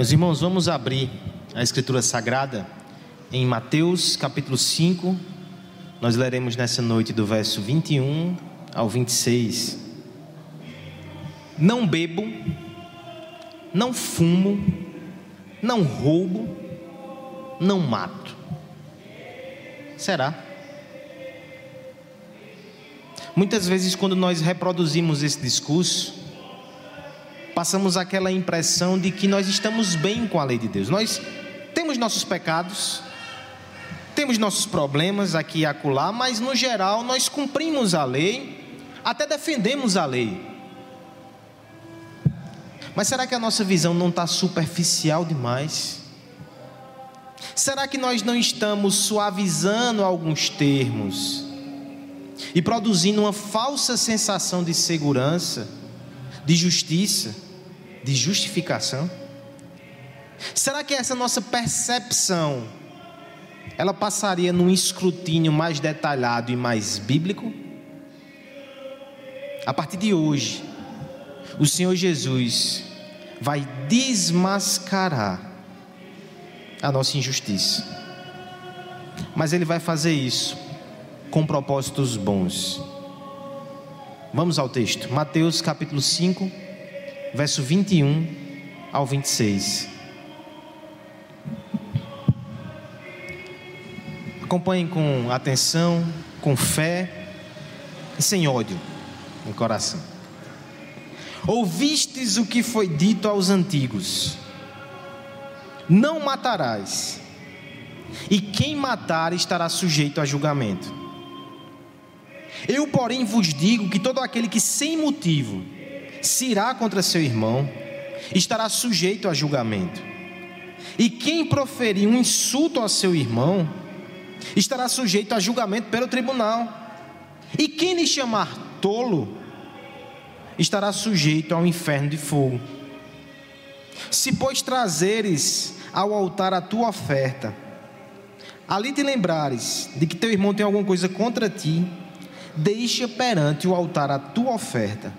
Meus irmãos, vamos abrir a Escritura Sagrada em Mateus capítulo 5. Nós leremos nessa noite do verso 21 ao 26. Não bebo, não fumo, não roubo, não mato. Será? Muitas vezes, quando nós reproduzimos esse discurso, passamos aquela impressão de que nós estamos bem com a lei de Deus. Nós temos nossos pecados, temos nossos problemas aqui e acolá, mas no geral nós cumprimos a lei, até defendemos a lei. Mas será que a nossa visão não está superficial demais? Será que nós não estamos suavizando alguns termos e produzindo uma falsa sensação de segurança, de justiça? De justificação? Será que essa nossa percepção ela passaria num escrutínio mais detalhado e mais bíblico? A partir de hoje, o Senhor Jesus vai desmascarar a nossa injustiça. Mas ele vai fazer isso com propósitos bons. Vamos ao texto. Mateus capítulo 5, verso 21 ao 26. Acompanhem com atenção, com fé e sem ódio no coração. Ouvistes o que foi dito aos antigos: Não matarás, e quem matar estará sujeito a julgamento. Eu, porém, vos digo que todo aquele que sem motivo se irá contra seu irmão, estará sujeito a julgamento. E quem proferir um insulto a seu irmão, estará sujeito a julgamento pelo tribunal. E quem lhe chamar tolo, estará sujeito ao inferno de fogo. Se, pois, trazeres ao altar a tua oferta, ali te lembrares de que teu irmão tem alguma coisa contra ti, deixa perante o altar a tua oferta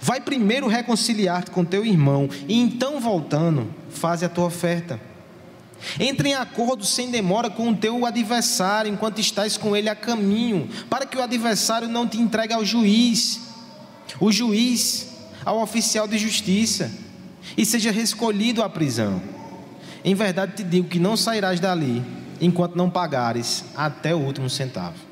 Vai primeiro reconciliar-te com teu irmão e então voltando, faze a tua oferta. Entre em acordo sem demora com o teu adversário enquanto estás com ele a caminho, para que o adversário não te entregue ao juiz, o juiz ao oficial de justiça, e seja recolhido à prisão. Em verdade te digo que não sairás dali enquanto não pagares até o último centavo.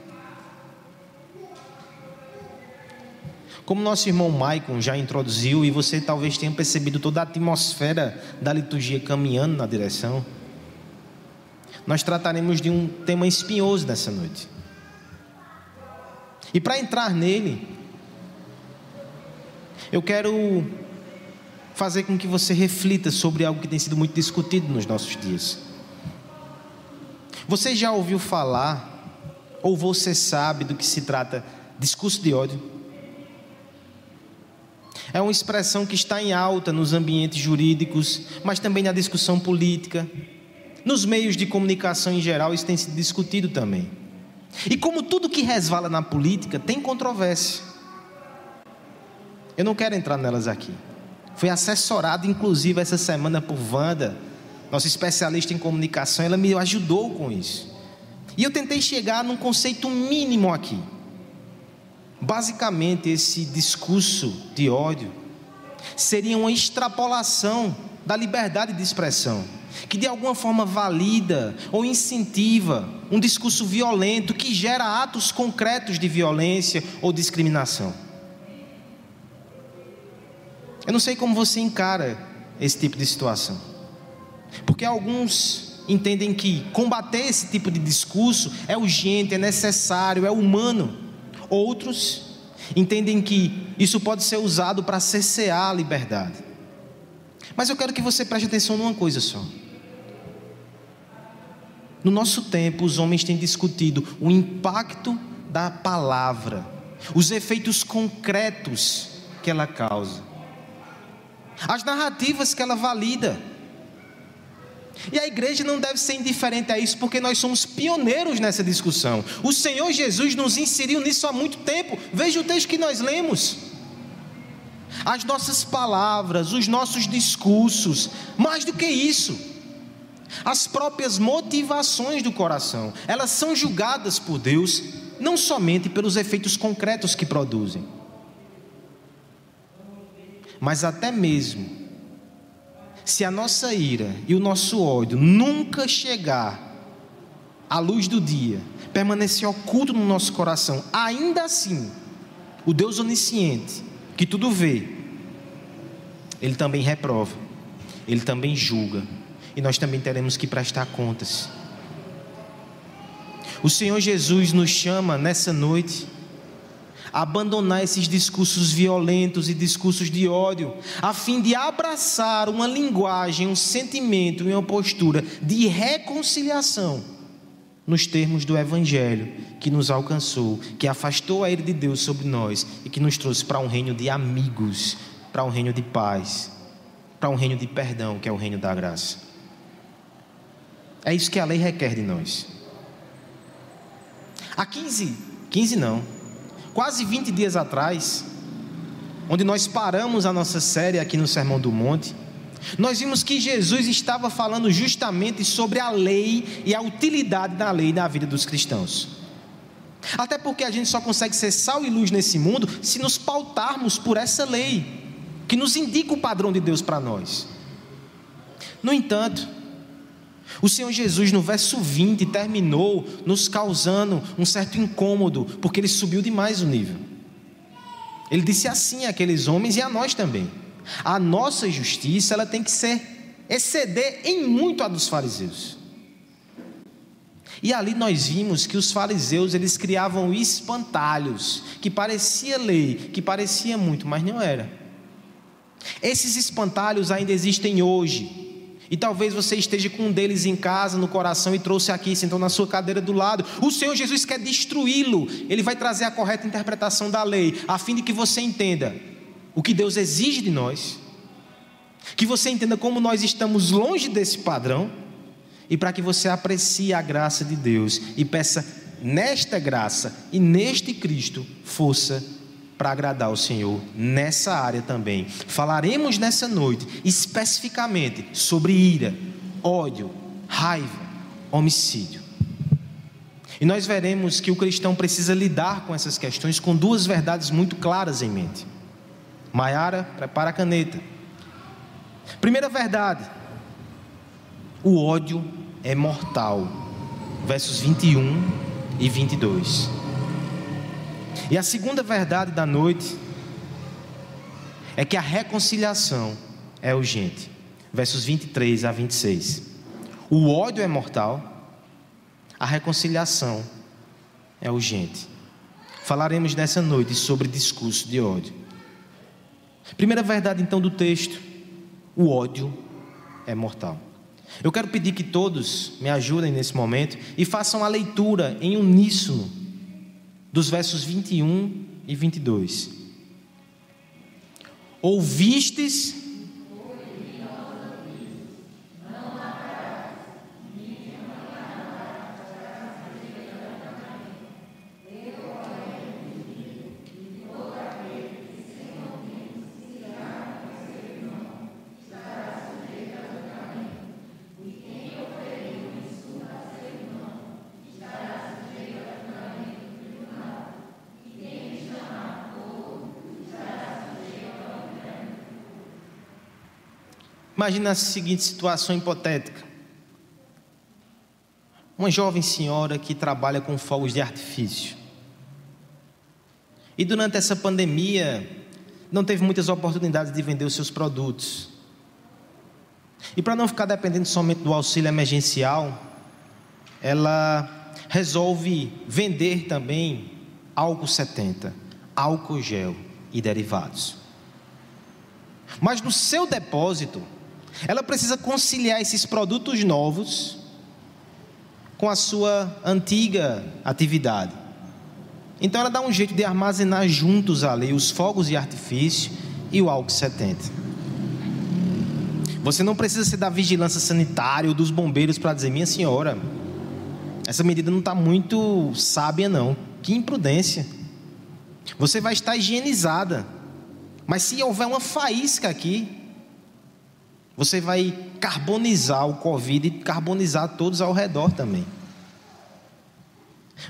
Como nosso irmão Maicon já introduziu, e você talvez tenha percebido toda a atmosfera da liturgia caminhando na direção, nós trataremos de um tema espinhoso nessa noite. E para entrar nele, eu quero fazer com que você reflita sobre algo que tem sido muito discutido nos nossos dias. Você já ouviu falar, ou você sabe do que se trata discurso de ódio? É uma expressão que está em alta nos ambientes jurídicos, mas também na discussão política. Nos meios de comunicação em geral, isso tem sido discutido também. E como tudo que resvala na política, tem controvérsia. Eu não quero entrar nelas aqui. Fui assessorado, inclusive, essa semana por Wanda, nossa especialista em comunicação, ela me ajudou com isso. E eu tentei chegar num conceito mínimo aqui. Basicamente, esse discurso de ódio seria uma extrapolação da liberdade de expressão, que de alguma forma valida ou incentiva um discurso violento que gera atos concretos de violência ou discriminação. Eu não sei como você encara esse tipo de situação, porque alguns entendem que combater esse tipo de discurso é urgente, é necessário, é humano. Outros entendem que isso pode ser usado para cessear a liberdade. Mas eu quero que você preste atenção numa coisa só. No nosso tempo, os homens têm discutido o impacto da palavra, os efeitos concretos que ela causa, as narrativas que ela valida. E a igreja não deve ser indiferente a isso, porque nós somos pioneiros nessa discussão. O Senhor Jesus nos inseriu nisso há muito tempo. Veja o texto que nós lemos. as nossas palavras, os nossos discursos, mais do que isso, as próprias motivações do coração, elas são julgadas por Deus não somente pelos efeitos concretos que produzem, mas até mesmo se a nossa ira e o nosso ódio nunca chegar à luz do dia, permanecer oculto no nosso coração, ainda assim, o Deus onisciente, que tudo vê, ele também reprova, ele também julga, e nós também teremos que prestar contas. O Senhor Jesus nos chama nessa noite abandonar esses discursos violentos e discursos de ódio, a fim de abraçar uma linguagem, um sentimento e uma postura de reconciliação nos termos do Evangelho que nos alcançou, que afastou a ira de Deus sobre nós e que nos trouxe para um reino de amigos, para um reino de paz, para um reino de perdão, que é o reino da graça. É isso que a lei requer de nós. Há 15, 15 não, quase 20 dias atrás, onde nós paramos a nossa série aqui no Sermão do Monte, nós vimos que Jesus estava falando justamente sobre a lei e a utilidade da lei na vida dos cristãos. Até porque a gente só consegue ser sal e luz nesse mundo se nos pautarmos por essa lei, que nos indica o padrão de Deus para nós. No entanto, o Senhor Jesus, no verso 20, terminou nos causando um certo incômodo, porque ele subiu demais o nível. Ele disse assim àqueles homens e a nós também. A nossa justiça ela tem que ser exceder em muito a dos fariseus. E ali nós vimos que os fariseus eles criavam espantalhos, que parecia lei, que parecia muito, mas não era. Esses espantalhos ainda existem hoje. E talvez você esteja com um deles em casa, no coração, e trouxe aqui, sentou na sua cadeira do lado. O Senhor Jesus quer destruí-lo. Ele vai trazer a correta interpretação da lei, a fim de que você entenda o que Deus exige de nós, que você entenda como nós estamos longe desse padrão, e para que você aprecie a graça de Deus e peça nesta graça e neste Cristo força para agradar o Senhor nessa área também. Falaremos nessa noite especificamente sobre ira, ódio, raiva, homicídio. E nós veremos que o cristão precisa lidar com essas questões com duas verdades muito claras em mente. Maiara, prepara a caneta. Primeira verdade: o ódio é mortal. Versos 21 e 22. E a segunda verdade da noite é que a reconciliação é urgente. Versos 23 a 26. O ódio é mortal, a reconciliação é urgente. Falaremos nessa noite sobre discurso de ódio. Primeira verdade então do texto: o ódio é mortal. Eu quero pedir que todos me ajudem nesse momento e façam a leitura em uníssono dos versos 21 e 22. Ouvistes Imagina a seguinte situação hipotética: uma jovem senhora que trabalha com fogos de artifício. E durante essa pandemia, não teve muitas oportunidades de vender os seus produtos. E para não ficar dependendo somente do auxílio emergencial, ela resolve vender também álcool 70, álcool gel e derivados. Mas no seu depósito, ela precisa conciliar esses produtos novos com a sua antiga atividade. Então ela dá um jeito de armazenar juntos ali os fogos de artifício e o álcool 70. Você não precisa ser da vigilância sanitária ou dos bombeiros para dizer, minha senhora, essa medida não está muito sábia, não. Que imprudência. Você vai estar higienizada Mas se houver uma faísca aqui, você vai carbonizar o Covid e carbonizar todos ao redor também.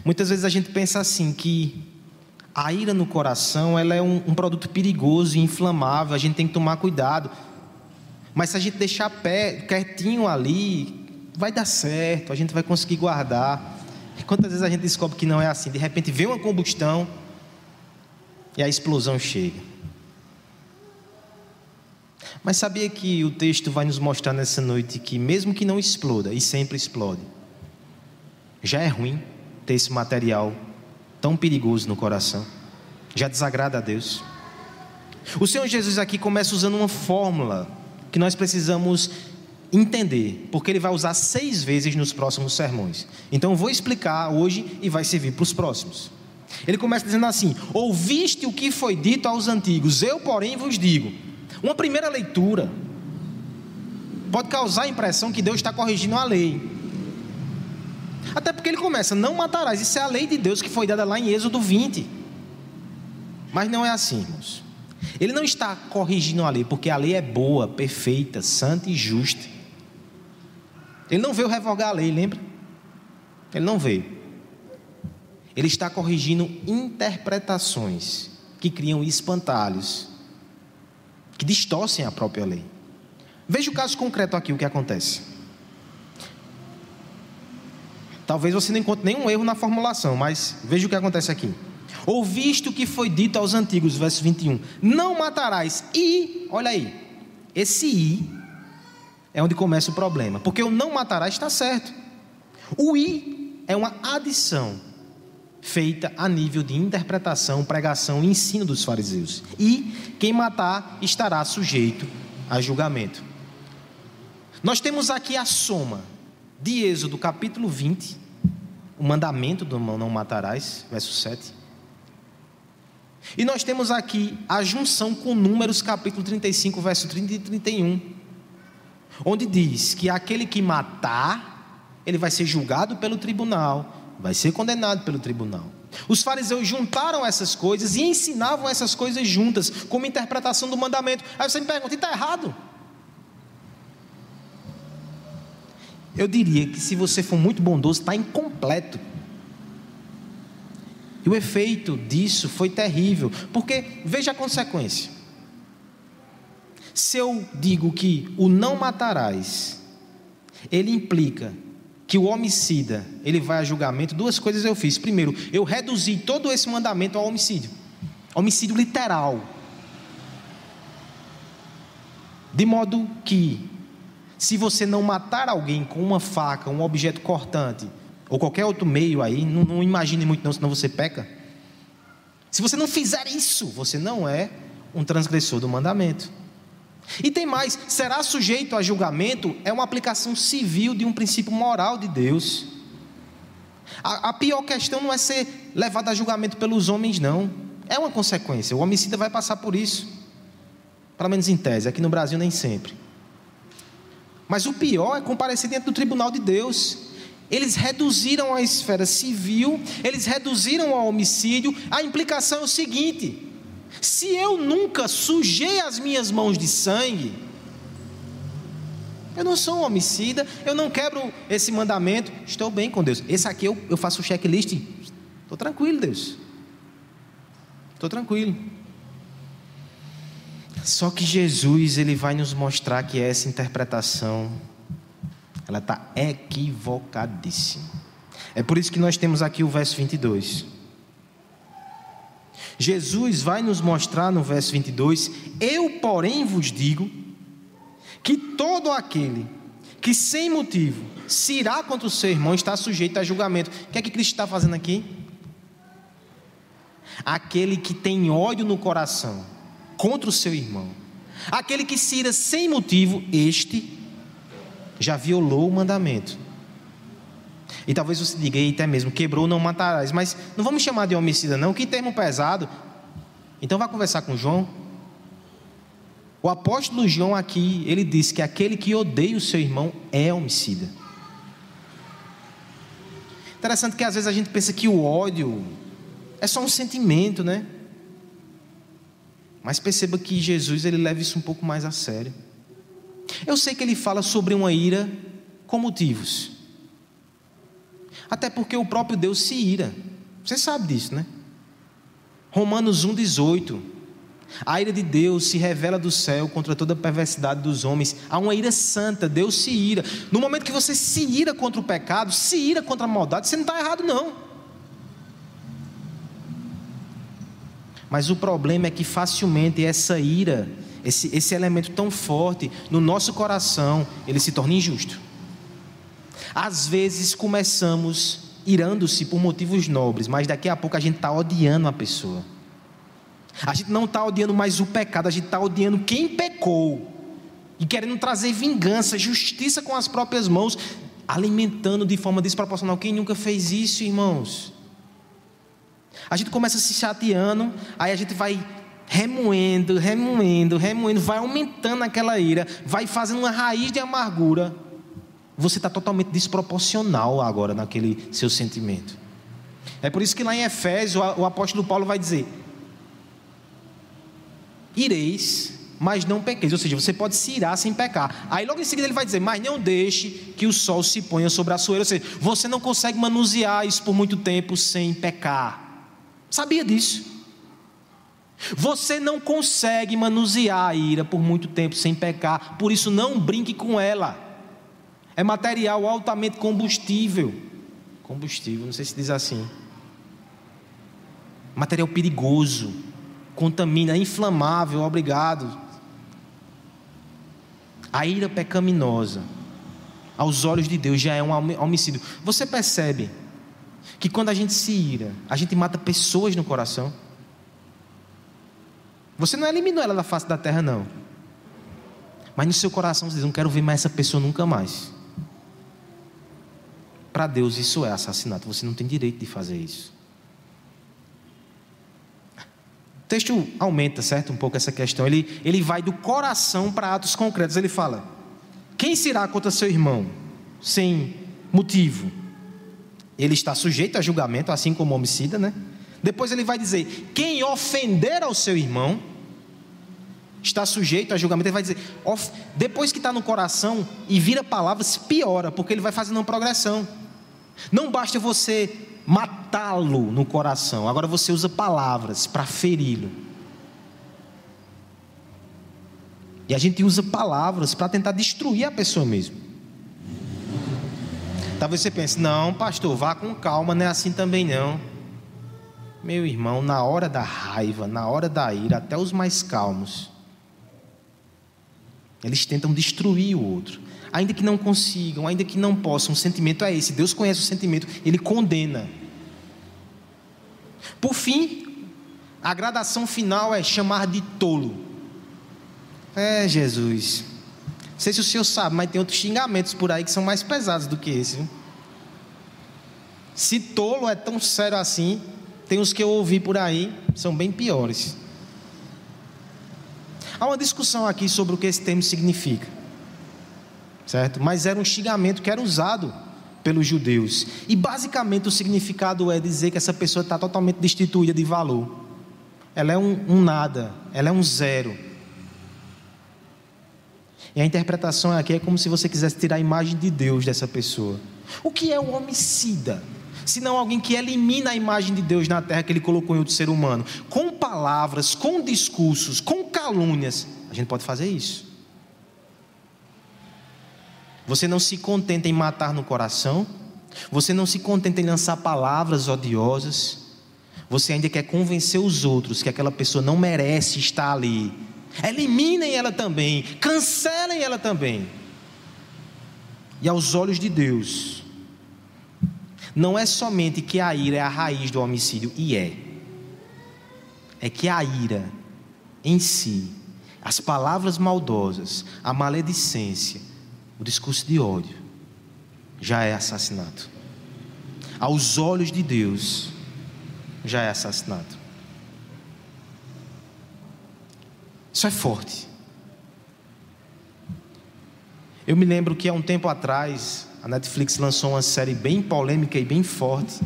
Muitas vezes a gente pensa assim que a ira no coração ela é um, um produto perigoso e inflamável, a gente tem que tomar cuidado. Mas se a gente deixar pé, quietinho ali, vai dar certo, a gente vai conseguir guardar. E quantas vezes a gente descobre que não é assim? De repente vem uma combustão e a explosão chega. Mas sabia que o texto vai nos mostrar nessa noite que, mesmo que não exploda, e sempre explode, já é ruim ter esse material tão perigoso no coração, já desagrada a Deus. O Senhor Jesus aqui começa usando uma fórmula que nós precisamos entender, porque ele vai usar seis vezes nos próximos sermões. Então vou explicar hoje e vai servir para os próximos. Ele começa dizendo assim: Ouviste o que foi dito aos antigos, eu, porém, vos digo. Uma primeira leitura pode causar a impressão que Deus está corrigindo a lei. Até porque ele começa, não matarás. Isso é a lei de Deus que foi dada lá em Êxodo 20. Mas não é assim, irmãos. Ele não está corrigindo a lei, porque a lei é boa, perfeita, santa e justa. Ele não veio revogar a lei, lembra? Ele não veio. Ele está corrigindo interpretações que criam espantalhos que distorcem a própria lei. Veja o caso concreto aqui, o que acontece. Talvez você não encontre nenhum erro na formulação, mas veja o que acontece aqui. Ouviste o que foi dito aos antigos, verso 21. Não matarás. E, olha aí, esse i é onde começa o problema. Porque o não matarás está certo. O i é uma adição feita a nível de interpretação, pregação e ensino dos fariseus. E quem matar estará sujeito a julgamento. Nós temos aqui a soma de Êxodo capítulo 20, o mandamento do não matarás, verso 7. E nós temos aqui a junção com Números capítulo 35, verso 30 e 31, onde diz que aquele que matar, ele vai ser julgado pelo tribunal, vai ser condenado pelo tribunal. Os fariseus juntaram essas coisas e ensinavam essas coisas juntas, como interpretação do mandamento. Aí você me pergunta, e está errado? Eu diria que se você for muito bondoso, está incompleto. E o efeito disso foi terrível, porque veja a consequência. Se eu digo que o não matarás, ele implica que o homicida ele vai a julgamento, duas coisas eu fiz. Primeiro, eu reduzi todo esse mandamento ao homicídio, homicídio literal, de modo que se você não matar alguém com uma faca, um objeto cortante ou qualquer outro meio aí, não, não imagine muito não, senão você peca. Se você não fizer isso, você não é um transgressor do mandamento. E tem mais: será sujeito a julgamento é uma aplicação civil de um princípio moral de Deus. A, a, pior questão não é ser levado a julgamento pelos homens, não. É uma consequência. O homicida vai passar por isso. Pelo menos em tese. Aqui no Brasil, nem sempre. Mas o pior é comparecer dentro do tribunal de Deus. Eles reduziram a esfera civil, eles reduziram ao homicídio. A implicação é o seguinte: se eu nunca sujei as minhas mãos de sangue, eu não sou um homicida, eu não quebro esse mandamento, estou bem com Deus. Esse aqui eu, eu faço o checklist, estou tranquilo, Deus. Estou tranquilo. Só que Jesus ele vai nos mostrar que essa interpretação ela está equivocadíssima. É por isso que nós temos aqui o verso 22. Jesus vai nos mostrar no verso 22: Eu, porém, vos digo que todo aquele que sem motivo se irá contra o seu irmão está sujeito a julgamento. O que é que Cristo está fazendo aqui? Aquele que tem ódio no coração contra o seu irmão, aquele que se ira sem motivo, este já violou o mandamento. E talvez você diga, até mesmo, quebrou, não matarás. Mas não vamos chamar de homicida, não. Que termo pesado. Então vá conversar com João. O apóstolo João aqui, ele diz que aquele que odeia o seu irmão é homicida. Interessante que às vezes a gente pensa que o ódio é só um sentimento, né? Mas perceba que Jesus ele leva isso um pouco mais a sério. Eu sei que ele fala sobre uma ira com motivos. Até porque o próprio Deus se ira. Você sabe disso, né? Romanos 1,18. A ira de Deus se revela do céu contra toda a perversidade dos homens. Há uma ira santa, Deus se ira. No momento que você se ira contra o pecado, se ira contra a maldade, você não está errado, não. Mas o problema é que facilmente essa ira, esse, esse elemento tão forte no nosso coração, ele se torna injusto. Às vezes começamos irando-se por motivos nobres, mas daqui a pouco a gente está odiando a pessoa. A gente não está odiando mais o pecado, a gente está odiando quem pecou e querendo trazer vingança, justiça com as próprias mãos, alimentando de forma desproporcional. Quem nunca fez isso, irmãos? A gente começa se chateando, aí a gente vai remoendo, remoendo, remoendo, vai aumentando aquela ira, vai fazendo uma raiz de amargura. Você está totalmente desproporcional agora naquele seu sentimento. É por isso que lá em Efésios o apóstolo Paulo vai dizer: Ireis, mas não pequeis. Ou seja, você pode se irar sem pecar. Aí logo em seguida ele vai dizer: Mas não deixe que o sol se ponha sobre a sua. Ou seja, você não consegue manusear isso por muito tempo sem pecar. Sabia disso? Você não consegue manusear a ira por muito tempo sem pecar, por isso não brinque com ela. É material altamente combustível. Combustível, não sei se diz assim. Material perigoso, contamina, inflamável, obrigado. A ira pecaminosa, aos olhos de Deus, já é um homicídio. Você percebe que quando a gente se ira, a gente mata pessoas no coração. Você não eliminou ela da face da terra, não. Mas no seu coração você diz: Não quero ver mais essa pessoa nunca mais. Para Deus isso é assassinato. Você não tem direito de fazer isso. O texto aumenta, certo? Um pouco essa questão. Ele, ele vai do coração para atos concretos. Ele fala: Quem se irá contra seu irmão sem motivo? Ele está sujeito a julgamento, assim como homicida, né? Depois ele vai dizer: Quem ofender ao seu irmão está sujeito a julgamento. Ele vai dizer: Depois que está no coração e vira palavras, piora, porque ele vai fazendo uma progressão. Não basta você matá-lo no coração, agora você usa palavras para feri-lo. E a gente usa palavras para tentar destruir a pessoa mesmo. Talvez você pense, não, pastor, vá com calma, não é assim também não. Meu irmão, na hora da raiva, na hora da ira, até os mais calmos, eles tentam destruir o outro ainda que não consigam, ainda que não possam, o sentimento é esse. Deus conhece o sentimento, ele condena. Por fim, a gradação final é chamar de tolo. É, Jesus. Não sei se o senhor sabe, mas tem outros xingamentos por aí que são mais pesados do que esse. Viu? Se tolo é tão sério assim, tem os que eu ouvi por aí, são bem piores. Há uma discussão aqui sobre o que esse termo significa certo? Mas era um xingamento que era usado pelos judeus. E basicamente o significado é dizer que essa pessoa está totalmente destituída de valor. Ela é um, um nada, ela é um zero. E a interpretação aqui é como se você quisesse tirar a imagem de Deus dessa pessoa. O que é o homicida? Se não alguém que elimina a imagem de Deus na terra que ele colocou em outro ser humano. Com palavras, com discursos, com calúnias. A gente pode fazer isso. Você não se contenta em matar no coração, você não se contenta em lançar palavras odiosas, você ainda quer convencer os outros que aquela pessoa não merece estar ali. Eliminem ela também, cancelem ela também. E aos olhos de Deus, não é somente que a ira é a raiz do homicídio, e é. É que a ira em si, as palavras maldosas, a maledicência, o discurso de ódio já é assassinato. Aos olhos de Deus, já é assassinato. Isso é forte. Eu me lembro que há um tempo atrás, a Netflix lançou uma série bem polêmica e bem forte.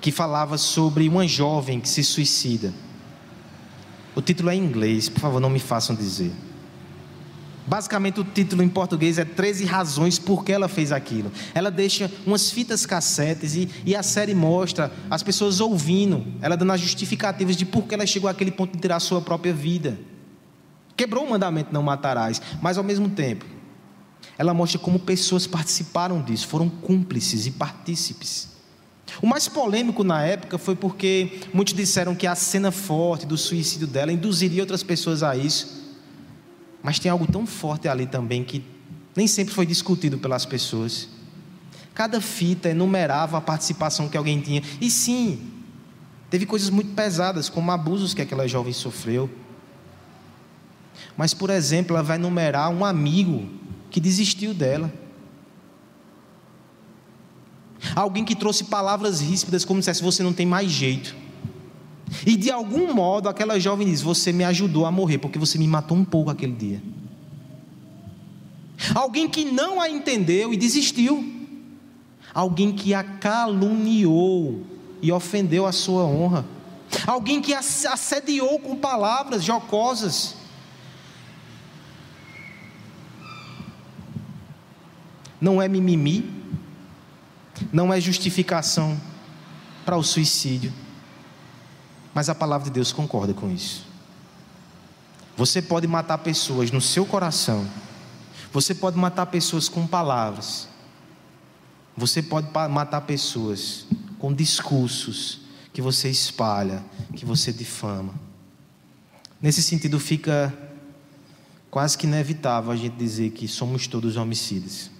que falava sobre uma jovem que se suicida. O título é em inglês, por favor, não me façam dizer. Basicamente, o título em português é 13 razões por que ela fez aquilo. Ela deixa umas fitas cassetes e, e, a série mostra as pessoas ouvindo, ela dando as justificativas de por que ela chegou àquele ponto de tirar a sua própria vida. Quebrou o mandamento não matarás, mas ao mesmo tempo, ela mostra como pessoas participaram disso, foram cúmplices e partícipes. O mais polêmico na época foi porque muitos disseram que a cena forte do suicídio dela induziria outras pessoas a isso. Mas tem algo tão forte ali também que nem sempre foi discutido pelas pessoas. Cada fita enumerava a participação que alguém tinha. E sim, teve coisas muito pesadas, como abusos que aquela jovem sofreu. Mas, por exemplo, ela vai enumerar um amigo que desistiu dela. Alguém que trouxe palavras ríspidas, como se você não tem mais jeito. E de algum modo aquela jovem diz: Você me ajudou a morrer, porque você me matou um pouco aquele dia. Alguém que não a entendeu e desistiu. Alguém que a caluniou e ofendeu a sua honra. Alguém que a assediou com palavras jocosas. Não é mimimi, não é justificação para o suicídio mas a palavra de Deus concorda com isso. Você pode matar pessoas no seu coração. Você pode matar pessoas com palavras. Você pode matar pessoas com discursos que você espalha, que você difama. Nesse sentido, fica quase que inevitável a gente dizer que somos todos homicidas.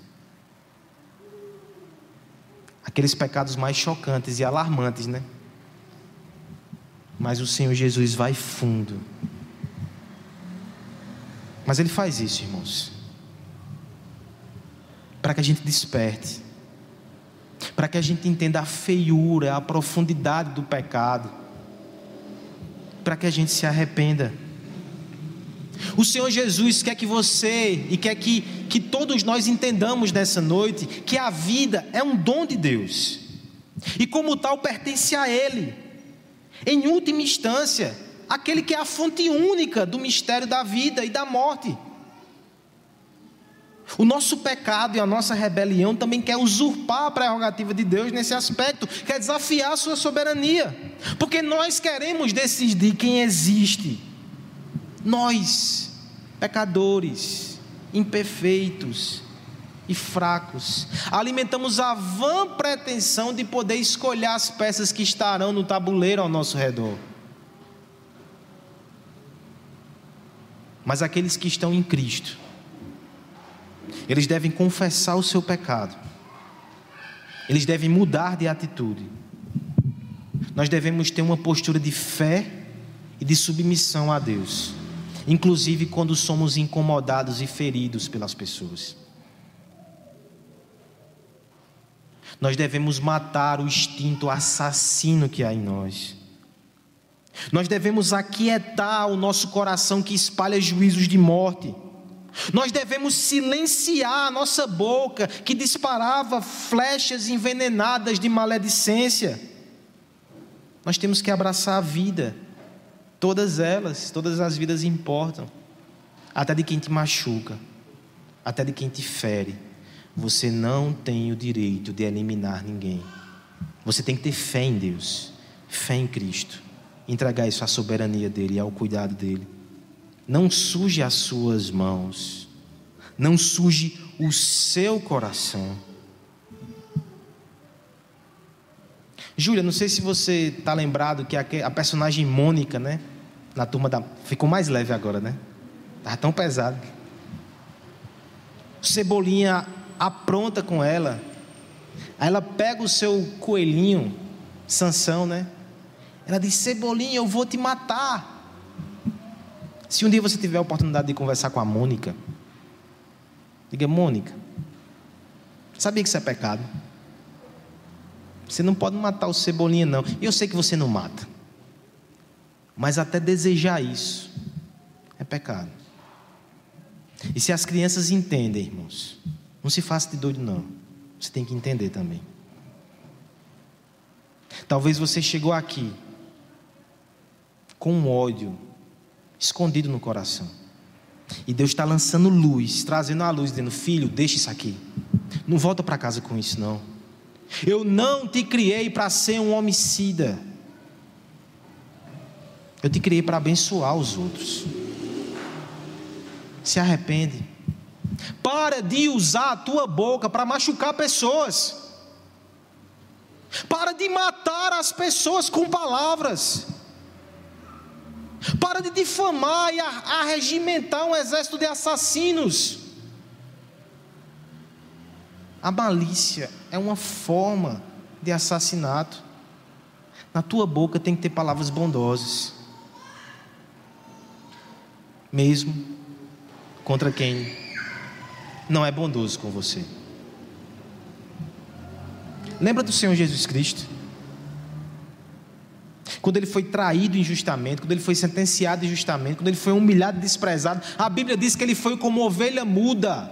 Aqueles pecados mais chocantes e alarmantes, né? Mas o Senhor Jesus vai fundo. Mas Ele faz isso, irmãos, para que a gente desperte, para que a gente entenda a feiura, a profundidade do pecado, para que a gente se arrependa. O Senhor Jesus quer que você e quer que, que todos nós entendamos nessa noite que a vida é um dom de Deus, e como tal pertence a Ele. Em última instância, aquele que é a fonte única do mistério da vida e da morte. O nosso pecado e a nossa rebelião também quer usurpar a prerrogativa de Deus nesse aspecto, quer desafiar a sua soberania, porque nós queremos decidir quem existe. Nós, pecadores, imperfeitos, e fracos. Alimentamos a vã pretensão de poder escolher as peças que estarão no tabuleiro ao nosso redor. Mas aqueles que estão em Cristo, eles devem confessar o seu pecado, eles devem mudar de atitude. Nós devemos ter uma postura de fé e de submissão a Deus, inclusive quando somos incomodados e feridos pelas pessoas. Nós devemos matar o instinto assassino que há em nós. Nós devemos aquietar o nosso coração que espalha juízos de morte. Nós devemos silenciar a nossa boca que disparava flechas envenenadas de maledicência. Nós temos que abraçar a vida, todas elas, todas as vidas importam, até de quem te machuca, até de quem te fere. Você não tem o direito de eliminar ninguém. Você tem que ter fé em Deus, fé em Cristo, entregar isso à soberania dEle ao cuidado dEle. Não suje as suas mãos, não suje o seu coração. Júlia, não sei se você está lembrado que a personagem Mônica, né? Na turma da. Ficou mais leve agora, né? Estava tão pesado. Cebolinha apronta com ela. Aí ela pega o seu coelhinho, Sansão, né? Ela diz: Cebolinha, eu vou te matar. Se um dia você tiver a oportunidade de conversar com a Mônica, diga: Mônica, sabia que isso é pecado? Você não pode matar o Cebolinha, não. Eu sei que você não mata. Mas até desejar isso é pecado. E se as crianças entendem, irmãos, não se faça de doido, não. Você tem que entender também. Talvez você chegou aqui com um ódio escondido no coração. E Deus está lançando luz, trazendo a luz, dizendo: Filho, deixa isso aqui. Não volta para casa com isso, não. Eu não te criei para ser um homicida. Eu te criei para abençoar os outros. Se arrepende. Para de usar a tua boca para machucar pessoas. Para de matar as pessoas com palavras. Para de difamar e arregimentar um exército de assassinos. A malícia é uma forma de assassinato. Na tua boca tem que ter palavras bondosas. Mesmo contra quem não é bondoso com você. Lembra do Senhor Jesus Cristo? quando ele foi traído injustamente, quando ele foi sentenciado injustamente, quando ele foi humilhado e desprezado, a Bíblia diz que ele foi como ovelha muda.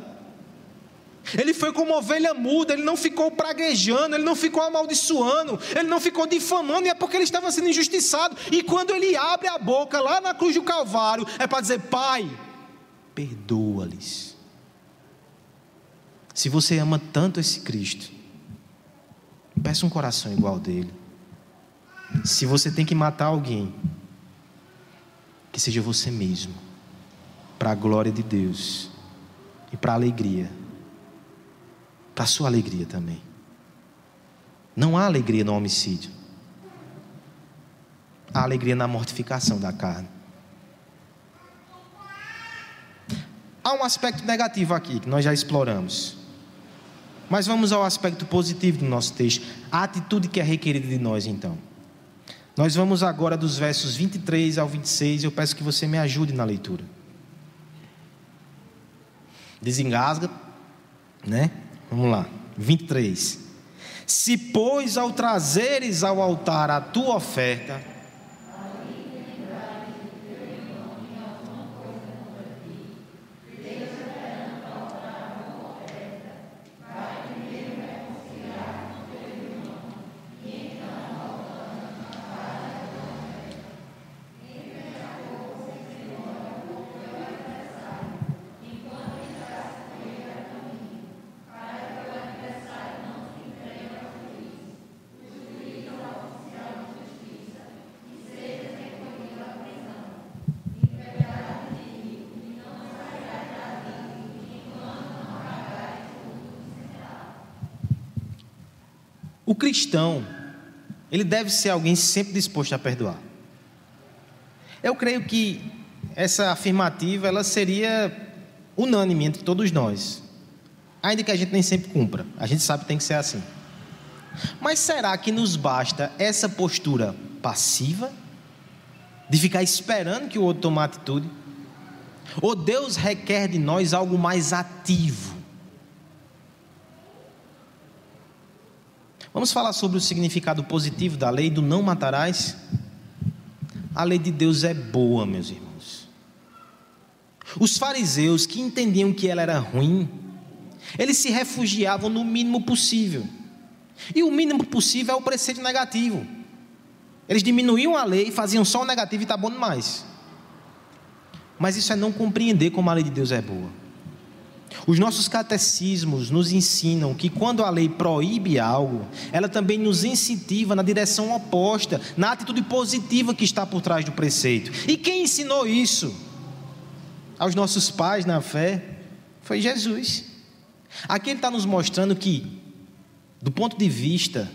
Ele foi como ovelha muda, ele não ficou praguejando, ele não ficou amaldiçoando, ele não ficou difamando, e é porque ele estava sendo injustiçado. E quando ele abre a boca lá na cruz do Calvário, é para dizer: Pai, perdoa-lhes. Se você ama tanto esse Cristo, peça um coração igual dele. Se você tem que matar alguém, que seja você mesmo, para a glória de Deus e para a alegria, para a sua alegria também. Não há alegria no homicídio, há alegria na mortificação da carne. Há um aspecto negativo aqui que nós já exploramos. Mas vamos ao aspecto positivo do nosso texto, a atitude que é requerida de nós então. Nós vamos agora dos versos 23 ao 26, eu peço que você me ajude na leitura. Desengasga, né? Vamos lá. 23. Se, pois, ao trazeres ao altar a tua oferta, cristão, ele deve ser alguém sempre disposto a perdoar. Eu creio que essa afirmativa ela seria unânime entre todos nós. Ainda que a gente nem sempre cumpra, a gente sabe que tem que ser assim. Mas será que nos basta essa postura passiva de ficar esperando que o outro tome atitude? Ou Deus requer de nós algo mais ativo? Vamos falar sobre o significado positivo da lei do não matarás? A lei de Deus é boa, meus irmãos. Os fariseus que entendiam que ela era ruim, eles se refugiavam no mínimo possível. E o mínimo possível é o preceito negativo. Eles diminuíam a lei, faziam só o negativo e está bom demais. Mas isso é não compreender como a lei de Deus é boa. Os nossos catecismos nos ensinam que quando a lei proíbe algo, ela também nos incentiva na direção oposta, na atitude positiva que está por trás do preceito. E quem ensinou isso aos nossos pais na fé foi Jesus. Aqui ele está nos mostrando que, do ponto de vista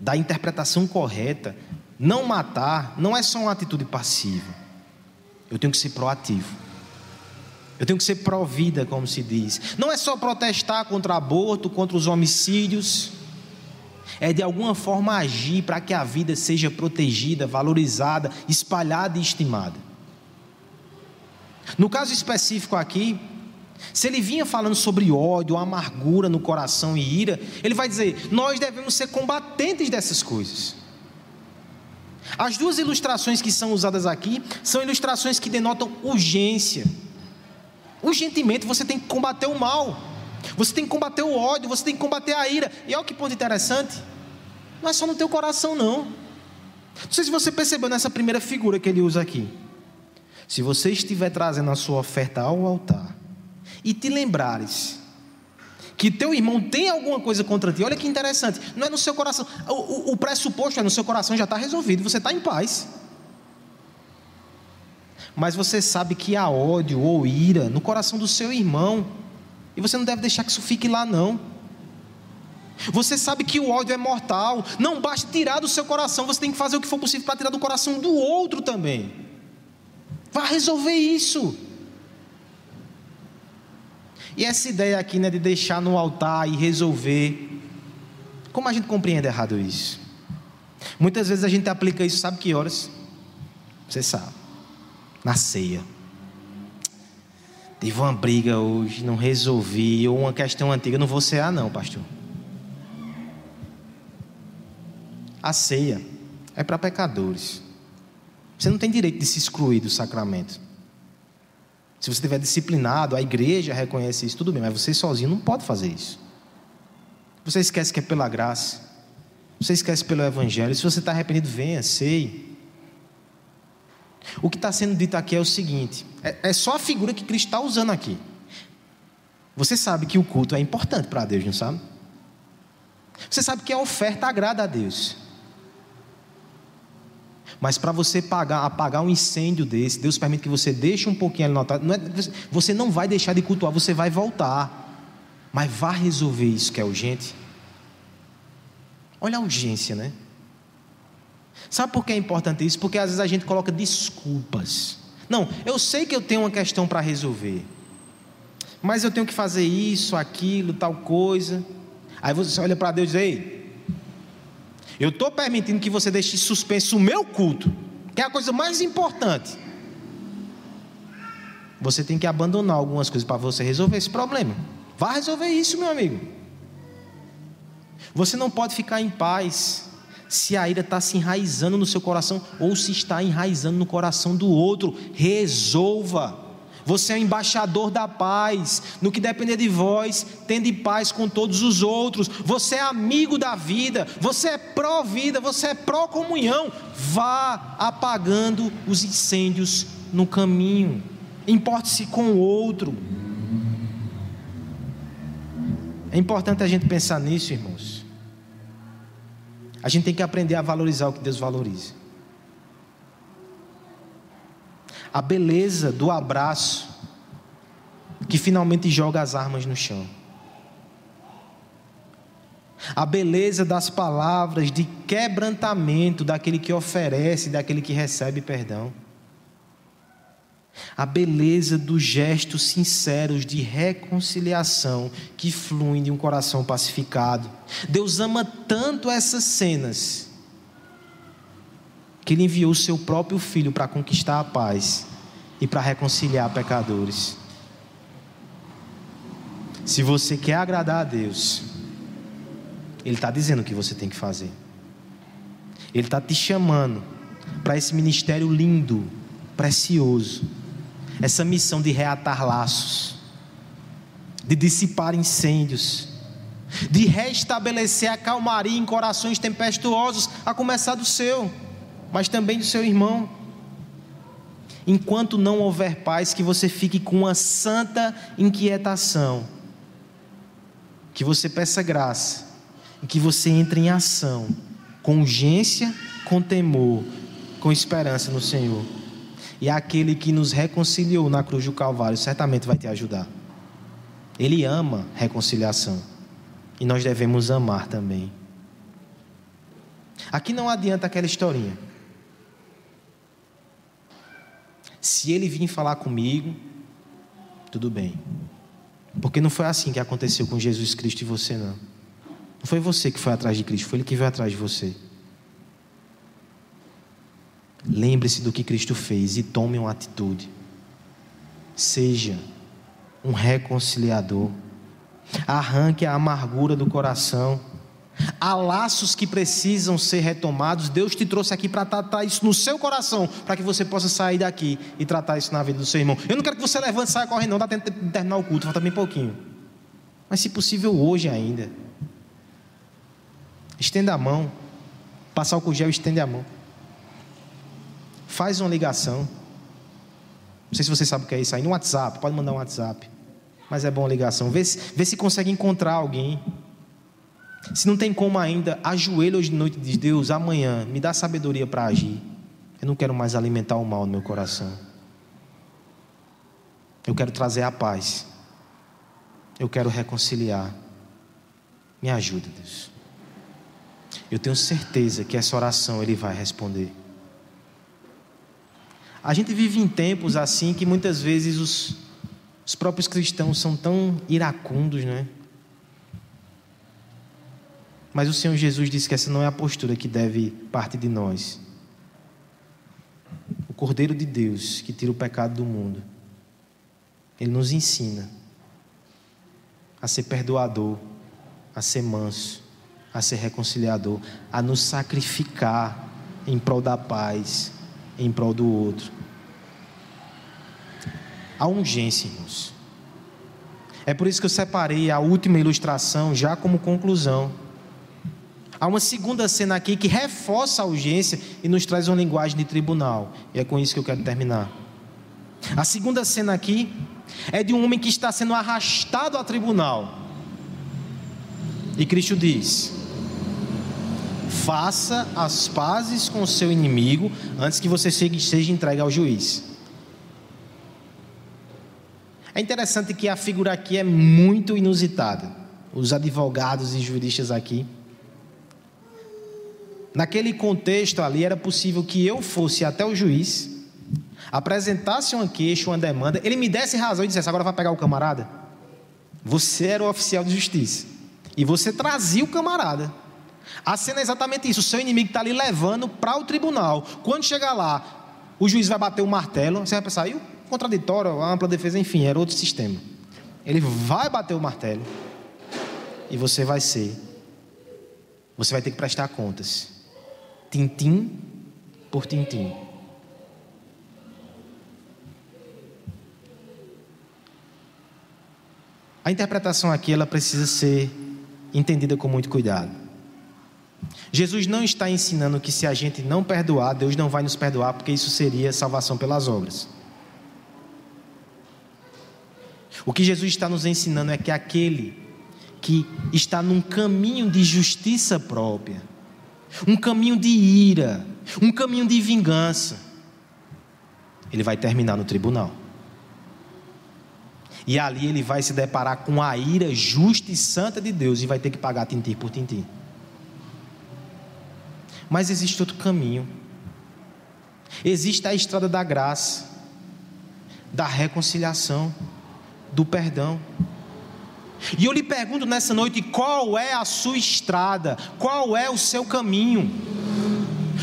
da interpretação correta, não matar não é só uma atitude passiva. Eu tenho que ser proativo. Eu tenho que ser provida, como se diz. Não é só protestar contra aborto, contra os homicídios. É de alguma forma agir para que a vida seja protegida, valorizada, espalhada e estimada. No caso específico aqui, se ele vinha falando sobre ódio, amargura no coração e ira, ele vai dizer: nós devemos ser combatentes dessas coisas. As duas ilustrações que são usadas aqui são ilustrações que denotam urgência urgentemente você tem que combater o mal, você tem que combater o ódio, você tem que combater a ira. E olha que ponto interessante: Não é só no teu coração, não. Não sei se você percebeu nessa primeira figura que ele usa aqui. Se você estiver trazendo a sua oferta ao altar e te lembrares que teu irmão tem alguma coisa contra ti, olha que interessante, não é no seu coração, o, o, o pressuposto é no seu coração já está resolvido, você está em paz. Mas você sabe que há ódio ou ira no coração do seu irmão, e você não deve deixar que isso fique lá, não. Você sabe que o ódio é mortal, não basta tirar do seu coração, você tem que fazer o que for possível para tirar do coração do outro também. Vá resolver isso. E essa ideia aqui né, de deixar no altar e resolver, como a gente compreende errado isso? Muitas vezes a gente aplica isso, sabe que horas? Você sabe, na ceia. Tive uma briga hoje, não resolvi, ou uma questão antiga, não vou cear, não, pastor. A ceia é para pecadores. Você não tem direito de se excluir do sacramento. Se você estiver disciplinado, a igreja reconhece isso, tudo bem, mas você sozinho não pode fazer isso. Você esquece que é pela graça. Você esquece pelo Evangelho. Se você está arrependido, venha, sei. O que está sendo dito aqui é o seguinte: é, é só a figura que Cristo está usando aqui. Você sabe que o culto é importante para Deus, não sabe? Você sabe que a oferta agrada a Deus. Mas para você pagar, apagar um incêndio desse, Deus permite que você deixe um pouquinho ali no altar. Não é, você não vai deixar de cultuar, você vai voltar. Mas vá resolver isso que é urgente. Olha a urgência, né? Sabe por que é importante isso? Porque às vezes a gente coloca desculpas. Não, eu sei que eu tenho uma questão para resolver. Mas eu tenho que fazer isso, aquilo, tal coisa. Aí você olha para Deus e diz: Ei, eu estou permitindo que você deixe suspenso o meu culto, que é a coisa mais importante. Você tem que abandonar algumas coisas para você resolver esse problema. Vá resolver isso, meu amigo. Você não pode ficar em paz se a ira está se enraizando no seu coração ou se está enraizando no coração do outro. Resolva. Você é o embaixador da paz. No que depender de vós, tende paz com todos os outros. Você é amigo da vida. Você é pró-vida. Você é pró-comunhão. Vá apagando os incêndios no caminho. Importe-se com o outro. É importante a gente pensar nisso, irmãos. A gente tem que aprender a valorizar o que Deus valoriza. a beleza do abraço que finalmente joga as armas no chão. A beleza das palavras de quebrantamento daquele que oferece, daquele que recebe perdão. A beleza dos gestos sinceros de reconciliação que fluem de um coração pacificado. Deus ama tanto essas cenas que ele enviou o seu próprio filho para conquistar a paz e para reconciliar pecadores. Se você quer agradar a Deus, Ele está dizendo o que você tem que fazer. Ele está te chamando para esse ministério lindo, precioso, essa missão de reatar laços, de dissipar incêndios, de restabelecer a calmaria em corações tempestuosos, a começar do seu mas também do seu irmão. Enquanto não houver paz, que você fique com uma santa inquietação, que você peça graça, e que você entre em ação, com urgência, com temor, com esperança no Senhor. E aquele que nos reconciliou na cruz do Calvário certamente vai te ajudar. Ele ama reconciliação. E nós devemos amar também. Aqui não adianta aquela historinha. Se ele vir falar comigo, tudo bem. Porque não foi assim que aconteceu com Jesus Cristo e você, não. Não foi você que foi atrás de Cristo, foi ele que veio atrás de você. Lembre-se do que Cristo fez e tome uma atitude. Seja um reconciliador. Arranque a amargura do coração Há laços que precisam ser retomados. Deus te trouxe aqui para tratar isso no seu coração, para que você possa sair daqui e tratar isso na vida do seu irmão. Eu não quero que você levante e saia correndo, não, dá tempo de terminar o culto, falta bem pouquinho. Mas se possível, hoje ainda. Estenda a mão. Passar o gel estende a mão. Faz uma ligação. Não sei se você sabe o que é isso aí. No WhatsApp, pode mandar um WhatsApp. Mas é bom a ligação. Vê se, vê se consegue encontrar alguém. Se não tem como ainda, ajoelha hoje de noite e diz: Deus, amanhã me dá sabedoria para agir. Eu não quero mais alimentar o mal no meu coração. Eu quero trazer a paz. Eu quero reconciliar. Me ajuda, Deus. Eu tenho certeza que essa oração Ele vai responder. A gente vive em tempos assim que muitas vezes os, os próprios cristãos são tão iracundos, né? Mas o Senhor Jesus disse que essa não é a postura que deve partir de nós. O Cordeiro de Deus que tira o pecado do mundo, ele nos ensina a ser perdoador, a ser manso, a ser reconciliador, a nos sacrificar em prol da paz, em prol do outro. Há urgência, irmãos. É por isso que eu separei a última ilustração já como conclusão. Há uma segunda cena aqui que reforça a urgência e nos traz uma linguagem de tribunal. E é com isso que eu quero terminar. A segunda cena aqui é de um homem que está sendo arrastado a tribunal. E Cristo diz: Faça as pazes com o seu inimigo antes que você seja entregue ao juiz. É interessante que a figura aqui é muito inusitada. Os advogados e juristas aqui Naquele contexto ali, era possível que eu fosse até o juiz, apresentasse uma queixa, uma demanda, ele me desse razão e dissesse: agora vai pegar o camarada. Você era o oficial de justiça. E você trazia o camarada. A cena é exatamente isso: o seu inimigo está ali levando para o tribunal. Quando chegar lá, o juiz vai bater o martelo, você vai pensar, e o contraditório, a ampla defesa, enfim, era outro sistema. Ele vai bater o martelo e você vai ser. Você vai ter que prestar contas tintim por tintim. A interpretação aqui ela precisa ser entendida com muito cuidado. Jesus não está ensinando que se a gente não perdoar, Deus não vai nos perdoar, porque isso seria salvação pelas obras. O que Jesus está nos ensinando é que aquele que está num caminho de justiça própria, um caminho de ira, um caminho de vingança, ele vai terminar no tribunal. E ali ele vai se deparar com a ira justa e santa de Deus e vai ter que pagar tintim por tintim. Mas existe outro caminho. Existe a estrada da graça, da reconciliação, do perdão. E eu lhe pergunto nessa noite: qual é a sua estrada? Qual é o seu caminho?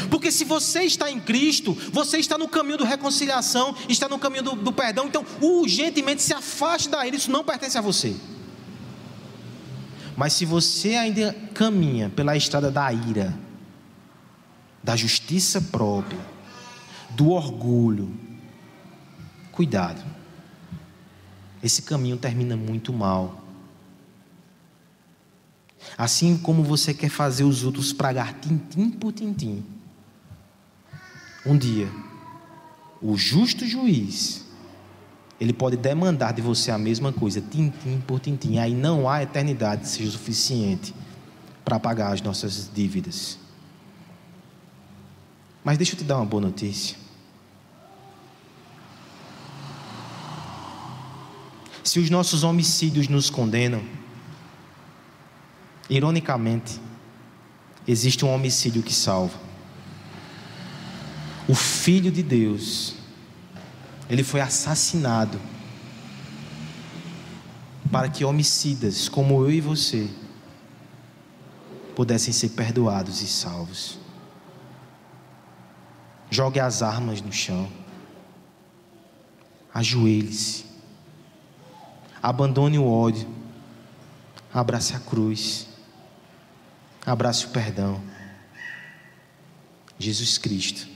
Porque se você está em Cristo, você está no caminho da reconciliação, está no caminho do, do perdão, então urgentemente se afaste daí, isso não pertence a você. Mas se você ainda caminha pela estrada da ira, da justiça própria, do orgulho, cuidado. Esse caminho termina muito mal. Assim como você quer fazer os outros pragar tintim por tintim. Um dia, o justo juiz, ele pode demandar de você a mesma coisa, tintim por tintim. Aí não há eternidade que seja suficiente para pagar as nossas dívidas. Mas deixa eu te dar uma boa notícia. Se os nossos homicídios nos condenam, Ironicamente, existe um homicídio que salva. O Filho de Deus, ele foi assassinado para que homicidas como eu e você pudessem ser perdoados e salvos. Jogue as armas no chão. Ajoelhe-se. Abandone o ódio. Abrace a cruz. Abrace o perdão. Jesus Cristo,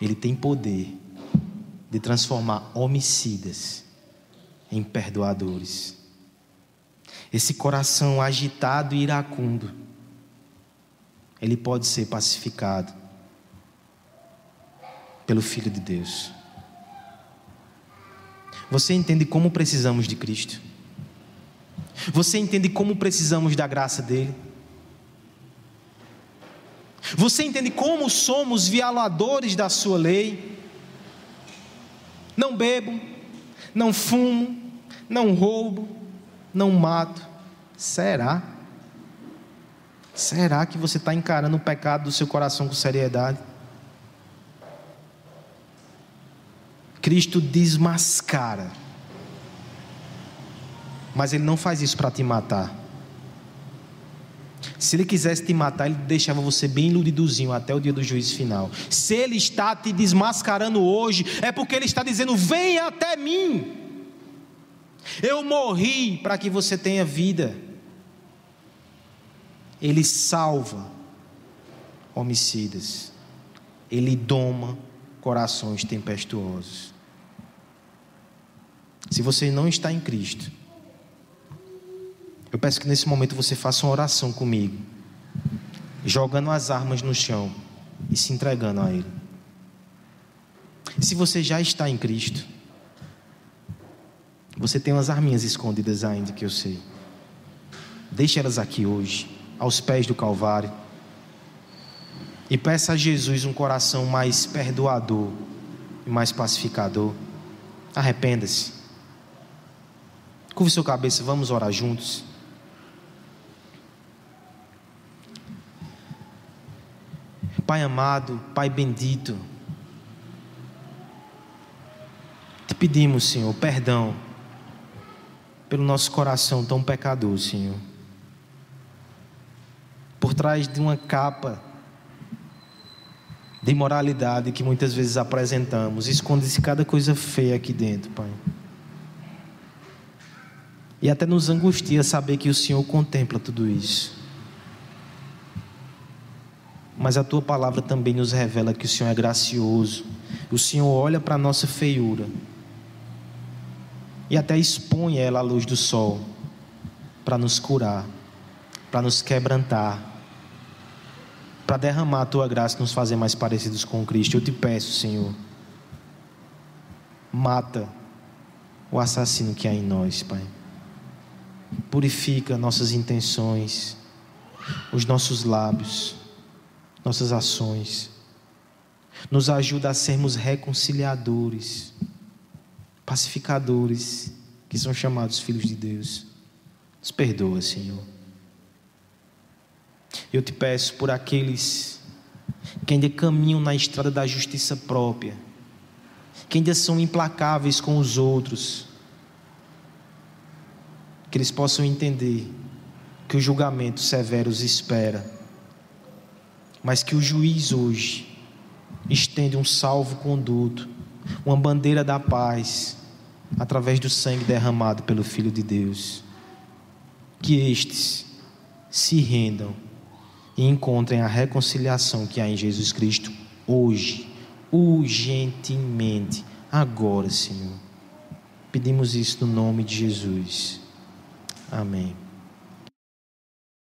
Ele tem poder de transformar homicidas em perdoadores. Esse coração agitado e iracundo, ele pode ser pacificado pelo Filho de Deus. Você entende como precisamos de Cristo? Você entende como precisamos da graça dele? Você entende como somos violadores da sua lei? Não bebo, não fumo, não roubo, não mato. Será? Será que você está encarando o pecado do seu coração com seriedade? Cristo desmascara, mas Ele não faz isso para te matar. Se ele quisesse te matar, ele deixava você bem iludidozinho até o dia do juízo final. Se ele está te desmascarando hoje, é porque ele está dizendo: venha até mim. Eu morri para que você tenha vida. Ele salva homicidas. Ele doma corações tempestuosos. Se você não está em Cristo, eu peço que nesse momento você faça uma oração comigo, jogando as armas no chão e se entregando a Ele. Se você já está em Cristo, você tem umas arminhas escondidas ainda que eu sei. Deixe elas aqui hoje, aos pés do Calvário. E peça a Jesus um coração mais perdoador e mais pacificador. Arrependa-se. Curve sua cabeça, vamos orar juntos. Pai amado, Pai bendito, te pedimos, Senhor, perdão pelo nosso coração tão pecador, Senhor. Por trás de uma capa de imoralidade que muitas vezes apresentamos, esconde-se cada coisa feia aqui dentro, Pai. E até nos angustia saber que o Senhor contempla tudo isso mas a tua palavra também nos revela que o Senhor é gracioso. O Senhor olha para a nossa feiura e até expõe ela à luz do sol para nos curar, para nos quebrantar, para derramar a tua graça e nos fazer mais parecidos com Cristo. Eu te peço, Senhor, mata o assassino que há em nós, Pai. Purifica nossas intenções, os nossos lábios nossas ações. Nos ajuda a sermos reconciliadores, pacificadores, que são chamados filhos de Deus. Nos perdoa, Senhor. Eu te peço por aqueles que ainda caminham na estrada da justiça própria, que ainda são implacáveis com os outros, que eles possam entender que o julgamento severo os espera mas que o juiz hoje estende um salvo-conduto, uma bandeira da paz, através do sangue derramado pelo Filho de Deus. Que estes se rendam e encontrem a reconciliação que há em Jesus Cristo hoje, urgentemente, agora, Senhor. Pedimos isso no nome de Jesus. Amém.